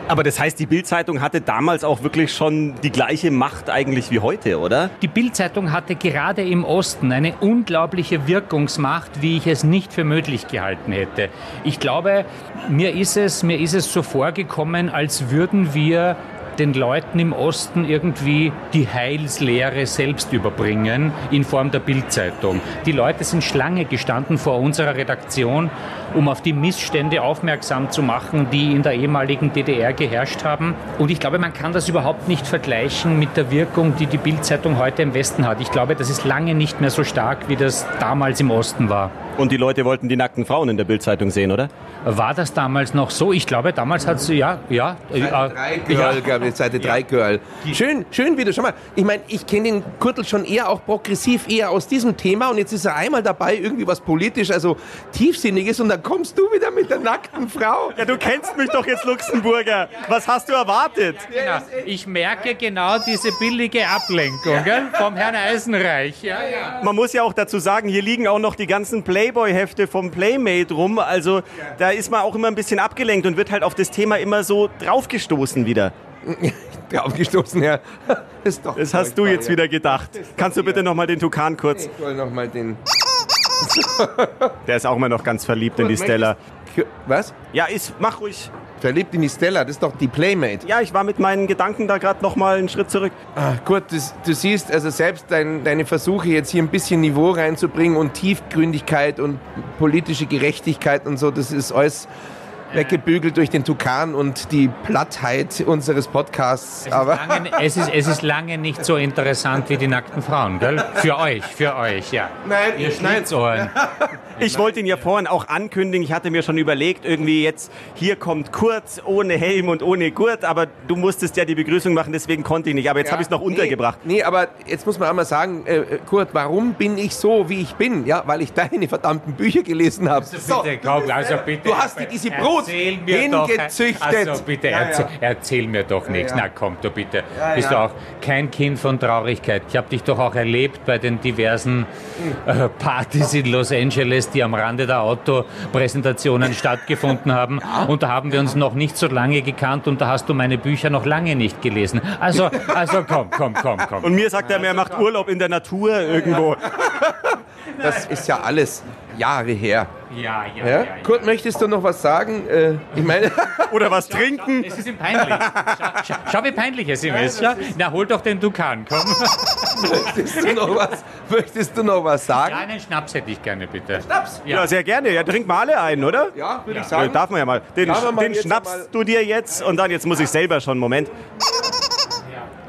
[SPEAKER 3] Aber das heißt, die Bildzeitung hatte damals auch wirklich schon die gleiche Macht eigentlich wie heute, oder?
[SPEAKER 2] Die Bildzeitung hatte gerade im Osten eine unglaubliche Wirkungsmacht, wie ich es nicht für möglich gehalten hätte. Ich glaube, mir ist es, mir ist es so vorgekommen, als würden wir den Leuten im Osten irgendwie die Heilslehre selbst überbringen in Form der Bildzeitung. Die Leute sind Schlange gestanden vor unserer Redaktion, um auf die Missstände aufmerksam zu machen, die in der ehemaligen DDR geherrscht haben. Und ich glaube, man kann das überhaupt nicht vergleichen mit der Wirkung, die die Bildzeitung heute im Westen hat. Ich glaube, das ist lange nicht mehr so stark, wie das damals im Osten war.
[SPEAKER 3] Und die Leute wollten die nackten Frauen in der Bildzeitung sehen, oder?
[SPEAKER 2] War das damals noch so? Ich glaube, damals hat sie, ja, ja.
[SPEAKER 4] Seite 3 Girl, glaube ich, Seite 3 Girl. Schön, schön wieder. Schau mal, ich meine, ich kenne den Kurtel schon eher auch progressiv, eher aus diesem Thema und jetzt ist er einmal dabei, irgendwie was politisch, also tiefsinniges und dann kommst du wieder mit der nackten Frau.
[SPEAKER 3] Ja, du kennst mich doch jetzt, Luxemburger. Was hast du erwartet?
[SPEAKER 2] Genau. Ich merke genau diese billige Ablenkung gell, vom Herrn Eisenreich. Ja, ja.
[SPEAKER 3] Man muss ja auch dazu sagen, hier liegen auch noch die ganzen Playboy-Hefte vom Playmate rum. Also da ist man auch immer ein bisschen abgelenkt und wird halt auf das Thema immer so draufgestoßen wieder.
[SPEAKER 4] Draufgestoßen, ja. Das, ist doch
[SPEAKER 3] Das hast du jetzt wieder gedacht. Kannst du bitte nochmal den Tukan kurz?
[SPEAKER 4] Ich soll noch mal den.
[SPEAKER 3] Der ist auch immer noch ganz verliebt in die Stella.
[SPEAKER 4] Was?
[SPEAKER 3] Ja, ist, mach ruhig.
[SPEAKER 4] Verliebt in die Stella, das ist doch die Playmate.
[SPEAKER 3] Ja, ich war mit meinen Gedanken da gerade nochmal einen Schritt zurück.
[SPEAKER 4] Ah, gut, das, du siehst also selbst dein, deine Versuche jetzt hier ein bisschen Niveau reinzubringen und Tiefgründigkeit und politische Gerechtigkeit und so, das ist alles weggebügelt durch den Tukan und die Plattheit unseres Podcasts.
[SPEAKER 2] Es,
[SPEAKER 4] Aber
[SPEAKER 2] ist lange, es, ist, es ist lange nicht so interessant wie die nackten Frauen, gell? Für euch, für euch, ja.
[SPEAKER 4] Nein,
[SPEAKER 2] Ihr
[SPEAKER 4] nein.
[SPEAKER 2] Schlitzohren.
[SPEAKER 3] Ich wollte ihn ja vorhin auch ankündigen. Ich hatte mir schon überlegt, irgendwie jetzt, hier kommt Kurt ohne Helm und ohne Gurt, aber du musstest ja die Begrüßung machen, deswegen konnte ich nicht. Aber jetzt habe ich es noch untergebracht.
[SPEAKER 4] Nee, nee, aber jetzt muss man einmal sagen, äh, äh, Kurt, warum bin ich so, wie ich bin? Ja, weil ich deine verdammten Bücher gelesen habe.
[SPEAKER 2] Bitte, komm, also bitte.
[SPEAKER 4] Du hast dir diese Brot
[SPEAKER 2] Erzähl mir doch-
[SPEAKER 4] hingezüchtet.
[SPEAKER 2] Also bitte, erzähl, erzähl mir doch nichts. Na komm, du bitte. Bist du auch kein Kind von Traurigkeit. Ich habe dich doch auch erlebt bei den diversen äh, Partys in Los Angeles, die am Rande der Autopräsentationen stattgefunden haben. Und da haben wir uns noch nicht so lange gekannt und da hast du meine Bücher noch lange nicht gelesen. Also, also komm, komm, komm, komm.
[SPEAKER 3] Und mir sagt er, er macht Urlaub in der Natur irgendwo.
[SPEAKER 4] Das ist ja alles Jahre her.
[SPEAKER 2] Ja, ja,
[SPEAKER 4] Ja? Kurt, möchtest du noch was sagen? Äh, ich meine,
[SPEAKER 3] Oder was trinken.
[SPEAKER 2] Es ist ihm peinlich. Schau, schau, schau wie peinlich es ihm ist. Ja? Na, hol doch den Dukan, komm.
[SPEAKER 4] möchtest du noch was, möchtest du noch was sagen?
[SPEAKER 2] Ja, einen Schnaps hätte ich gerne, bitte.
[SPEAKER 4] Schnaps?
[SPEAKER 3] Ja, sehr gerne. Ja, trink mal alle einen, oder?
[SPEAKER 4] Ja, würde ich
[SPEAKER 3] Ja,
[SPEAKER 4] sagen.
[SPEAKER 3] darf man ja mal. Den,
[SPEAKER 4] Ja,
[SPEAKER 3] den
[SPEAKER 4] jetzt
[SPEAKER 3] schnappst du dir jetzt und dann, jetzt muss ich selber schon, Moment.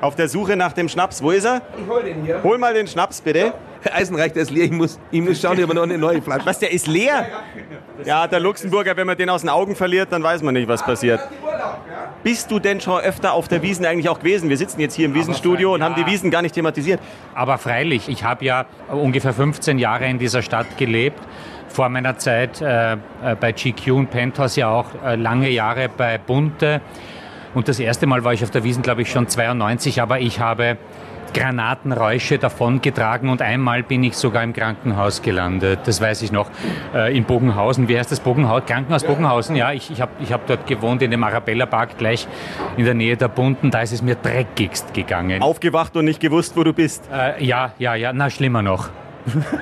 [SPEAKER 3] Auf der Suche nach dem Schnaps. Wo ist er?
[SPEAKER 4] Ich hol den hier.
[SPEAKER 3] Hol mal den Schnaps, bitte.
[SPEAKER 4] Eisenreich, der ist leer. Ich muss, ich muss schauen, ob er noch eine neue Flasche
[SPEAKER 3] Was, der ist leer? Ja, der Luxemburger, wenn man den aus den Augen verliert, dann weiß man nicht, was passiert. Bist du denn schon öfter auf der Wiesen eigentlich auch gewesen? Wir sitzen jetzt hier im Wiesenstudio und haben die Wiesen gar nicht thematisiert.
[SPEAKER 2] Aber freilich, ich habe ja ungefähr 15 Jahre in dieser Stadt gelebt. Vor meiner Zeit äh, äh, bei GQ und Penthouse ja auch äh, lange Jahre bei Bunte. Und das erste Mal war ich auf der Wiesen, glaube ich, schon 92, aber ich habe Granatenräusche davongetragen und einmal bin ich sogar im Krankenhaus gelandet. Das weiß ich noch. Äh, in Bogenhausen. Wie heißt das? Bogenhausen? Krankenhaus Bogenhausen? Ja, ich, ich habe ich hab dort gewohnt in dem Arabella Park gleich in der Nähe der Bunten. Da ist es mir dreckigst gegangen.
[SPEAKER 3] Aufgewacht und nicht gewusst, wo du bist.
[SPEAKER 2] Äh, ja, ja, ja, na schlimmer noch.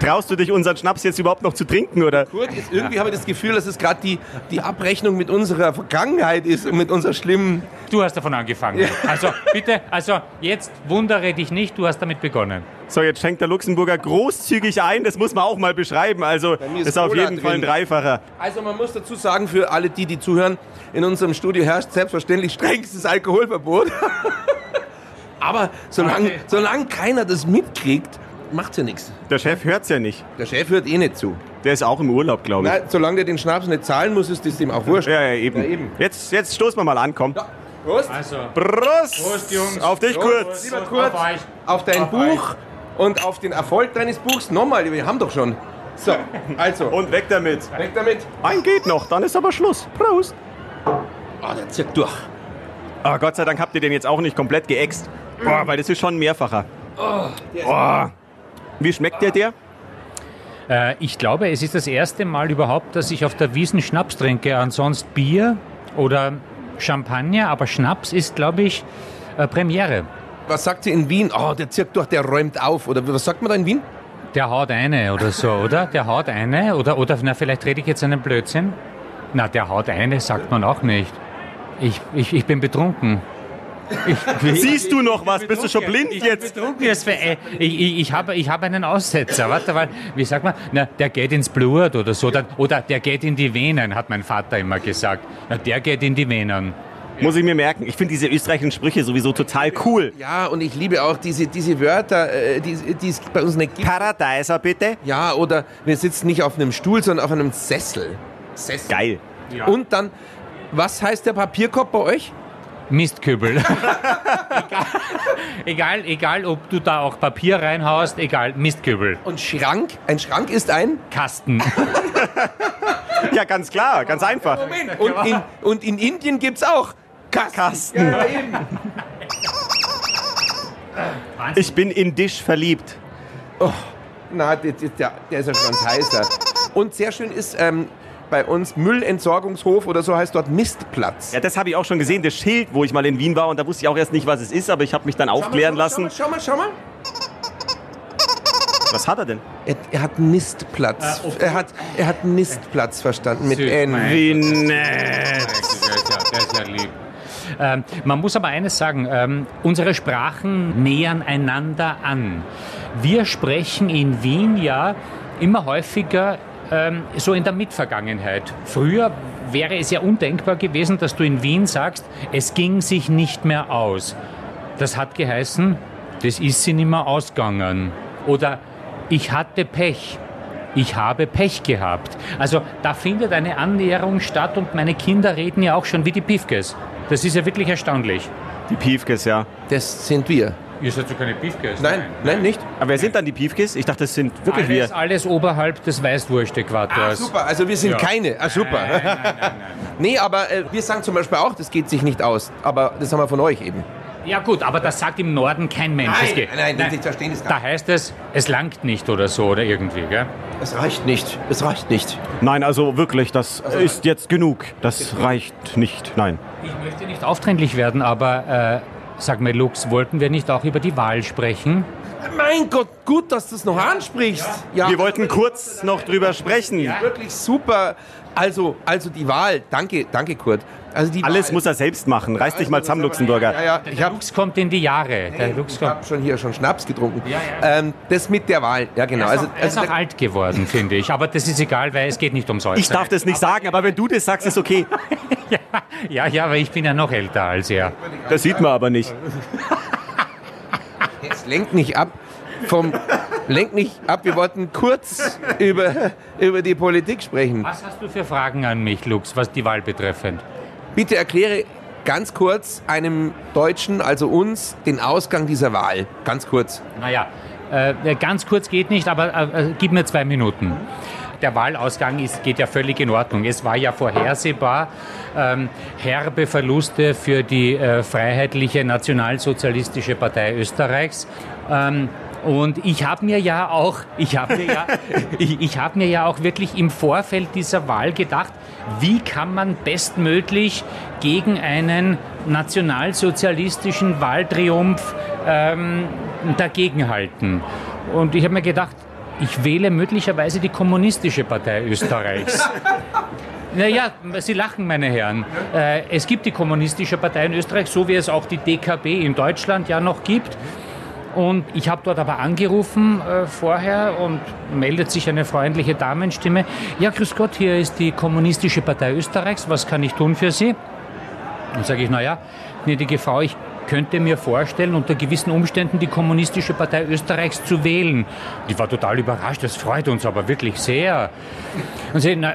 [SPEAKER 3] Traust du dich, unseren Schnaps jetzt überhaupt noch zu trinken, oder?
[SPEAKER 4] Kurt, jetzt irgendwie habe ich das Gefühl, dass es gerade die, die Abrechnung mit unserer Vergangenheit ist und mit unserer schlimmen.
[SPEAKER 2] Du hast davon angefangen. Also bitte, also jetzt wundere dich nicht, du hast damit begonnen.
[SPEAKER 3] So, jetzt schenkt der Luxemburger großzügig ein. Das muss man auch mal beschreiben. Also,
[SPEAKER 4] ist
[SPEAKER 3] ist auf jeden Fall ein
[SPEAKER 4] drin.
[SPEAKER 3] Dreifacher.
[SPEAKER 4] Also man muss dazu sagen, für alle die, die zuhören, in unserem Studio herrscht selbstverständlich strengstes Alkoholverbot. Aber solange, solange keiner das mitkriegt, macht's ja nichts.
[SPEAKER 3] Der Chef hört's ja nicht.
[SPEAKER 4] Der Chef hört eh nicht zu.
[SPEAKER 3] Der ist auch im Urlaub, glaube ich.
[SPEAKER 4] Nein, solange der den Schnaps nicht zahlen muss, ist das ihm auch wurscht.
[SPEAKER 3] Ja, ja, eben.
[SPEAKER 4] Ja, eben.
[SPEAKER 3] Jetzt, jetzt stoßen wir mal an, komm.
[SPEAKER 4] Ja. Prost.
[SPEAKER 2] Also,
[SPEAKER 3] Prost!
[SPEAKER 2] Prost, Jungs.
[SPEAKER 3] Auf dich, Kurz!
[SPEAKER 4] Lieber
[SPEAKER 2] Auf
[SPEAKER 4] Kurt,
[SPEAKER 2] euch.
[SPEAKER 4] auf dein
[SPEAKER 2] Auf
[SPEAKER 4] Buch und auf den Erfolg deines Buchs. Nochmal, wir haben doch schon. So, also,
[SPEAKER 3] Und weg damit.
[SPEAKER 4] weg damit.
[SPEAKER 3] Ein geht noch, dann ist aber Schluss. Prost!
[SPEAKER 4] Oh, der zirkt durch.
[SPEAKER 3] Aber Gott sei Dank habt ihr den jetzt auch nicht komplett geäxt. Boah, weil das ist schon ein mehrfacher. Oh. Wie schmeckt der, der?
[SPEAKER 2] Äh, ich glaube, es ist das erste Mal überhaupt, dass ich auf der Wiesen Schnaps trinke. Ansonsten Bier oder Champagner, aber Schnaps ist, glaube ich, äh, Premiere.
[SPEAKER 4] Was sagt sie in Wien? Oh, der zirkt durch, der räumt auf. Oder was sagt man da in Wien?
[SPEAKER 2] Der haut eine oder so, oder? Der haut eine oder, oder na, vielleicht rede ich jetzt einen Blödsinn. Na, der haut eine, sagt man auch nicht. Ich, ich, ich bin betrunken.
[SPEAKER 3] Siehst du noch was? Bist du schon blind
[SPEAKER 2] ich
[SPEAKER 3] jetzt?
[SPEAKER 2] Betrunken. jetzt. Ich, ich, ich, habe, ich habe einen Aussetzer. Warte mal, wie sagt man? Na, der geht ins Blut oder so. Oder, oder der geht in die Venen, hat mein Vater immer gesagt. Na, der geht in die Venen.
[SPEAKER 3] Muss ich mir merken. Ich finde diese österreichischen Sprüche sowieso total cool.
[SPEAKER 4] Ja, und ich liebe auch diese, diese Wörter, äh, die, die es bei uns nicht gibt.
[SPEAKER 3] Paradeiser bitte.
[SPEAKER 4] Ja, oder wir sitzen nicht auf einem Stuhl, sondern auf einem Sessel. Sessel.
[SPEAKER 3] Geil.
[SPEAKER 4] Und dann, was heißt der Papierkorb bei euch?
[SPEAKER 2] Mistkübel. egal, egal, egal, ob du da auch Papier reinhaust, egal, Mistkübel.
[SPEAKER 4] Und Schrank? Ein Schrank ist ein?
[SPEAKER 2] Kasten.
[SPEAKER 3] Ja, ganz klar, ganz einfach.
[SPEAKER 4] Und in, und in Indien gibt's auch Kasten.
[SPEAKER 3] Kasten.
[SPEAKER 4] Ja, eben.
[SPEAKER 3] Ich bin in Dich verliebt.
[SPEAKER 4] Na, der, der, der ist ja schon ganz heißer. Und sehr schön ist ähm, bei uns Müllentsorgungshof oder so heißt dort Mistplatz.
[SPEAKER 3] Ja, das habe ich auch schon gesehen, das Schild, wo ich mal in Wien war und da wusste ich auch erst nicht, was es ist, aber ich habe mich dann aufklären lassen.
[SPEAKER 4] Schau mal, schau mal, schau mal.
[SPEAKER 3] Was hat er denn?
[SPEAKER 4] Er, er hat Mistplatz. er, hat, er hat Mistplatz verstanden mit
[SPEAKER 2] Süß,
[SPEAKER 4] N.
[SPEAKER 3] Wie
[SPEAKER 2] Der
[SPEAKER 3] nett.
[SPEAKER 2] ist ja, der ist ja lieb. Ähm, man muss aber eines sagen, ähm, unsere Sprachen nähern einander an. Wir sprechen in Wien ja immer häufiger ähm, so in der Mitvergangenheit. Früher wäre es ja undenkbar gewesen, dass du in Wien sagst, es ging sich nicht mehr aus. Das hat geheißen, das ist sie nicht mehr ausgegangen. Oder ich hatte Pech. Ich habe Pech gehabt. Also da findet eine Annäherung statt und meine Kinder reden ja auch schon wie die Pifkes. Das ist ja wirklich erstaunlich.
[SPEAKER 3] Die Piefkes, ja.
[SPEAKER 4] Das sind wir.
[SPEAKER 2] Ihr seid so keine Pifkes?
[SPEAKER 4] Nein, nein, nicht.
[SPEAKER 3] Aber wer sind dann die Piefkes? Ich dachte, das sind wirklich
[SPEAKER 2] Alles,
[SPEAKER 3] wir.
[SPEAKER 2] alles oberhalb des Weißwurst-Äquators.
[SPEAKER 4] Ah, super, also wir sind
[SPEAKER 2] Ja.
[SPEAKER 4] keine. Ah, super.
[SPEAKER 2] Nein, nein, nein, nein.
[SPEAKER 4] Nee, aber äh, wir sagen zum Beispiel auch, das geht sich nicht aus. Aber das haben wir von euch eben.
[SPEAKER 2] Ja gut, aber das sagt im Norden kein Mensch.
[SPEAKER 4] Nein,
[SPEAKER 2] Es geht-
[SPEAKER 4] nein, nein, die verstehen es gar
[SPEAKER 2] Da heißt es, es langt nicht oder so oder irgendwie, gell?
[SPEAKER 4] Es reicht nicht. Es reicht nicht.
[SPEAKER 3] Nein, also wirklich, das ist jetzt genug. Das reicht nicht. Nein.
[SPEAKER 2] Ich möchte nicht aufdringlich werden, aber äh, sag mir, Lux, wollten wir nicht auch über die Wahl sprechen?
[SPEAKER 4] Mein Gott, gut, dass du es noch ansprichst. Ja,
[SPEAKER 3] Wir wollten kurz noch drüber sprechen.
[SPEAKER 4] wirklich super. Also, also die Wahl. Danke, danke, Kurt. Also die
[SPEAKER 3] Alles
[SPEAKER 4] Wahl.
[SPEAKER 3] muss er selbst machen. Reiß dich mal zusammen, Luxemburger.
[SPEAKER 4] Ja, ja.
[SPEAKER 2] Der
[SPEAKER 4] habe
[SPEAKER 2] Lux kommt in die Jahre. Der Lux
[SPEAKER 4] ich
[SPEAKER 2] kommt.
[SPEAKER 4] hab schon hier schon Schnaps getrunken.
[SPEAKER 2] Ja, ja.
[SPEAKER 4] Ähm, das mit der Wahl. Ja, genau.
[SPEAKER 2] Er ist,
[SPEAKER 4] Also,
[SPEAKER 2] auch, er ist
[SPEAKER 4] also
[SPEAKER 2] auch alt geworden, finde ich. Aber das ist egal, weil es geht nicht ums Äußere.
[SPEAKER 3] Ich darf das nicht sagen, aber wenn du das sagst, ist okay.
[SPEAKER 2] Ja, ja, ja, aber ich bin ja noch älter als er.
[SPEAKER 3] Das sieht man aber nicht.
[SPEAKER 4] Jetzt lenkt nicht ab vom. Lenkt nicht ab. Wir wollten kurz über, über die Politik sprechen.
[SPEAKER 2] Was hast du für Fragen an mich, Lux, was die Wahl betreffend?
[SPEAKER 4] Bitte erkläre ganz kurz einem Deutschen, also uns, den Ausgang dieser Wahl. Ganz kurz.
[SPEAKER 2] Naja, äh, ganz kurz geht nicht, aber äh, äh, gib mir zwei Minuten. Der Wahlausgang ist, geht ja völlig in Ordnung. Es war ja vorhersehbar, ähm, herbe Verluste für die äh, Freiheitliche Nationalsozialistische Partei Österreichs. Ähm, und ich habe mir ja auch, ich habe mir ja, ich, ich habe mir ja auch wirklich im Vorfeld dieser Wahl gedacht, wie kann man bestmöglich gegen einen nationalsozialistischen Wahltriumph ähm, dagegenhalten. Und ich habe mir gedacht, ich wähle möglicherweise die kommunistische Partei Österreichs. Naja, Sie lachen, meine Herren. Äh, es gibt die kommunistische Partei in Österreich, so wie es auch die DKB in Deutschland ja noch gibt. Und ich habe dort aber angerufen äh, vorher und meldet sich eine freundliche Damenstimme. Ja, grüß Gott, hier ist die Kommunistische Partei Österreichs. Was kann ich tun für Sie? Dann sage ich, naja, gnädige Frau, ich könnte mir vorstellen, unter gewissen Umständen die Kommunistische Partei Österreichs zu wählen. Die war total überrascht, das freut uns aber wirklich sehr. Und sie, na,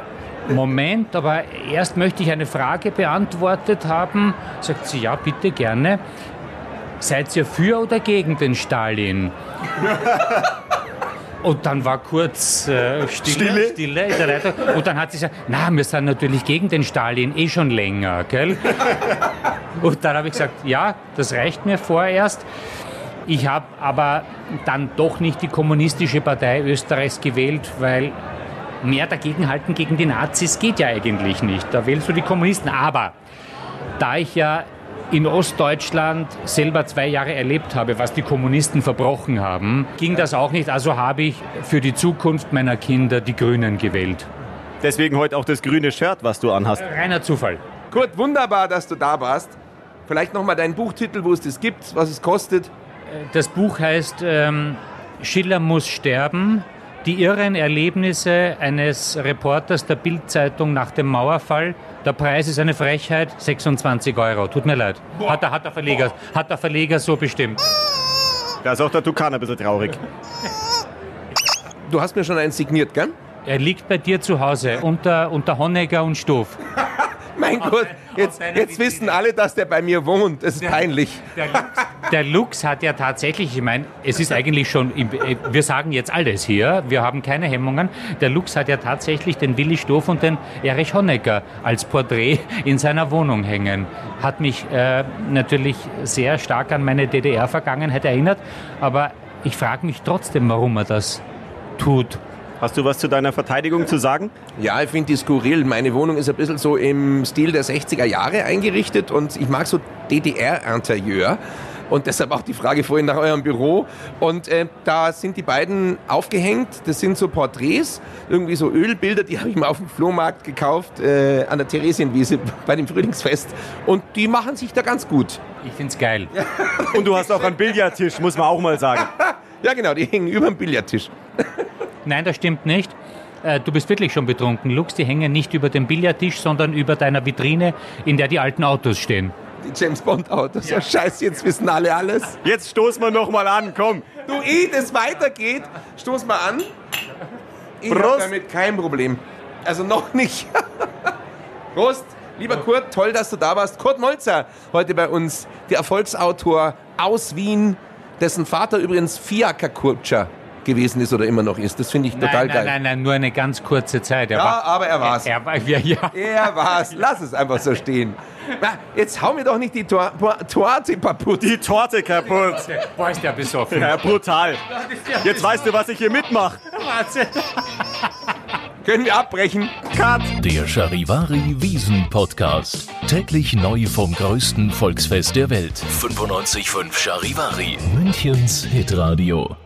[SPEAKER 2] Moment, aber erst möchte ich eine Frage beantwortet haben. Sagt sie, ja, bitte gerne. Seid ihr für oder gegen den Stalin? Und dann war kurz äh, Stille,
[SPEAKER 3] Stille?
[SPEAKER 2] Stille in der Leitung. Und dann hat sie gesagt, na, wir sind natürlich gegen den Stalin, eh schon länger, gell? Und dann habe ich gesagt, ja, das reicht mir vorerst. Ich habe aber dann doch nicht die Kommunistische Partei Österreichs gewählt, weil mehr dagegenhalten gegen die Nazis geht ja eigentlich nicht. Da wählst du die Kommunisten. Aber da ich ja in Ostdeutschland selber zwei Jahre erlebt habe, was die Kommunisten verbrochen haben, ging das auch nicht. Also habe ich für die Zukunft meiner Kinder die Grünen gewählt.
[SPEAKER 3] Deswegen heute auch das grüne Shirt, was du anhast.
[SPEAKER 2] Reiner Zufall.
[SPEAKER 4] Kurt, wunderbar, dass du da warst. Vielleicht nochmal deinen Buchtitel, wo es das gibt, was es kostet.
[SPEAKER 2] Das Buch heißt ähm, Schiller muss sterben. Die irren Erlebnisse eines Reporters der Bildzeitung nach dem Mauerfall. Der Preis ist eine Frechheit, 26 Euro. Tut mir leid. Hat der, hat der, Verleger, hat der Verleger so bestimmt.
[SPEAKER 3] Da ist auch der Tukan ein bisschen traurig.
[SPEAKER 4] Du hast mir schon einen signiert, gell?
[SPEAKER 2] Er liegt bei dir zu Hause unter, unter Honegger und Stoff.
[SPEAKER 4] Mein Gott, jetzt, jetzt wissen alle, dass der bei mir wohnt. Das ist peinlich.
[SPEAKER 2] Der Lux, der Lux hat ja tatsächlich, ich meine, es ist eigentlich schon, äh, wir sagen jetzt alles hier, wir haben keine Hemmungen. Der Lux hat ja tatsächlich den Willi Stoff und den Erich Honecker als Porträt in seiner Wohnung hängen. Hat mich äh, natürlich sehr stark an meine DDR-Vergangenheit erinnert, aber ich frage mich trotzdem, warum er das tut.
[SPEAKER 3] Hast du was zu deiner Verteidigung zu sagen?
[SPEAKER 4] Ja, ich finde die skurril. Meine Wohnung ist ein bisschen so im Stil der 60er Jahre eingerichtet und ich mag so DDR-Interieur. Und deshalb auch die Frage vorhin nach eurem Büro. Und äh, da sind die beiden aufgehängt. Das sind so Porträts, irgendwie so Ölbilder, die habe ich mal auf dem Flohmarkt gekauft, äh, an der Theresienwiese bei dem Frühlingsfest. Und die machen sich da ganz gut.
[SPEAKER 2] Ich finde es geil.
[SPEAKER 3] Und du hast auch einen Billardtisch, muss man auch mal sagen.
[SPEAKER 4] Ja, genau, die hängen über dem Billardtisch.
[SPEAKER 2] Nein, das stimmt nicht. Äh, Du bist wirklich schon betrunken. Lux, die hängen nicht über dem Billardtisch, sondern über deiner Vitrine, in der die alten Autos stehen.
[SPEAKER 4] Die James Bond-Autos. Ja. scheiße, jetzt wissen alle alles.
[SPEAKER 3] Jetzt stoßen wir noch mal an, komm.
[SPEAKER 4] Du, eh das weitergeht, stoß mal an. Ich hab
[SPEAKER 3] Prost.
[SPEAKER 4] damit kein Problem. Also noch nicht. Prost. Lieber Kurt, toll, dass du da warst. Kurt Molzer, heute bei uns, der Erfolgsautor aus Wien, dessen Vater übrigens Fiaker-Kutscher gewesen ist oder immer noch ist. Das finde ich total
[SPEAKER 2] nein,
[SPEAKER 4] geil.
[SPEAKER 2] nein, nein, nein, nur eine ganz kurze Zeit. Er
[SPEAKER 4] Ja,
[SPEAKER 2] war,
[SPEAKER 4] aber er war's.
[SPEAKER 2] Er, er war, ja, ja.
[SPEAKER 4] Er war's. Lass es einfach so stehen. Na, jetzt hau mir doch nicht die Tor Tor Torte kaputt.
[SPEAKER 3] Die Torte kaputt.
[SPEAKER 2] Boah, ist der besoffen.
[SPEAKER 3] Ja, brutal. Jetzt weißt du, was ich hier mitmache.
[SPEAKER 2] Wahnsinn.
[SPEAKER 4] Können wir abbrechen?
[SPEAKER 3] Cut.
[SPEAKER 1] Der Charivari Wiesen Podcast. Täglich neu vom größten Volksfest der Welt. 95.5 Charivari. Münchens Hitradio.